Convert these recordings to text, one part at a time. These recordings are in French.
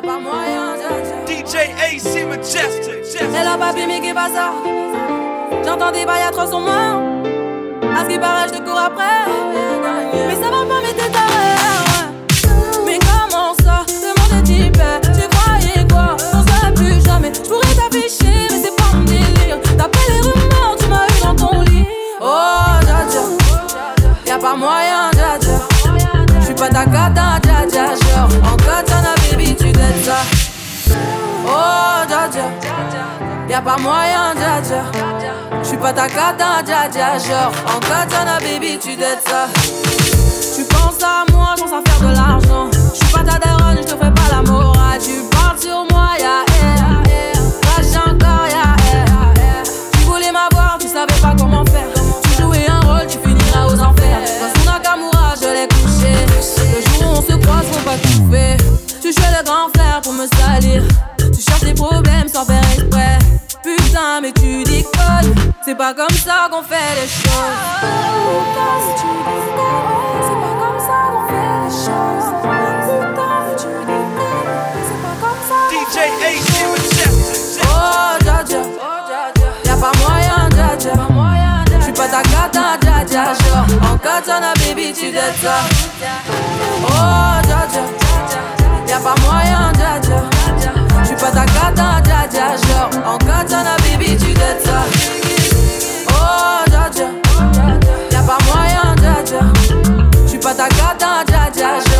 pas moyen, DJ AC Majestic. Elle a pas mais qui pas ça? J'entends des bails à 300 morts. À ce qui paraît, je te cours après. Mais ça va pas, mais t'es Mais comment ça? Le monde est hyper. Tu croyais quoi? On se plus jamais. Je pourrais t'afficher, mais c'est pas mon délire. T'appelles les rumeurs, tu m'as eu dans ton lit. Oh, dja. Y'a pas moyen, dja dja. J'suis pas ta cata, dja dja. Genre, en katana, baby, tu dettes ça. Oh, dja dja. Y'a pas moyen, dja dja. J'suis pas ta cata, dja dja. Genre, en katana, baby, tu dettes ça. Se croise, faut pas tout. Tu jouais le grand frère pour me salir. Tu cherches des problèmes sans faire exprès. Putain, mais tu déconnes. C'est pas comme ça qu'on fait les choses. Putain, mais tu déconnes. C'est pas comme ça qu'on fait les choses. Cata, dja dja. Genre, en katana, baby, tu dettes ça. Oh, dja dja. Y'a pas moyen, dja dja. J'suis pas ta cata, dja dja. Genre, en katana, baby, tu dettes ça. Oh, dja dja. Y'a pas moyen, dja dja. J'suis pas ta cata, dja dja. Genre,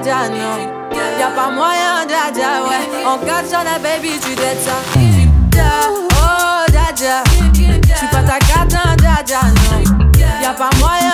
dja non. Y'a pas moyen, dja ouais. En katana, baby, tu dettes ça. Oh, dja. J'suis pas ta cata, dja dja, non. Y'a pas moyen,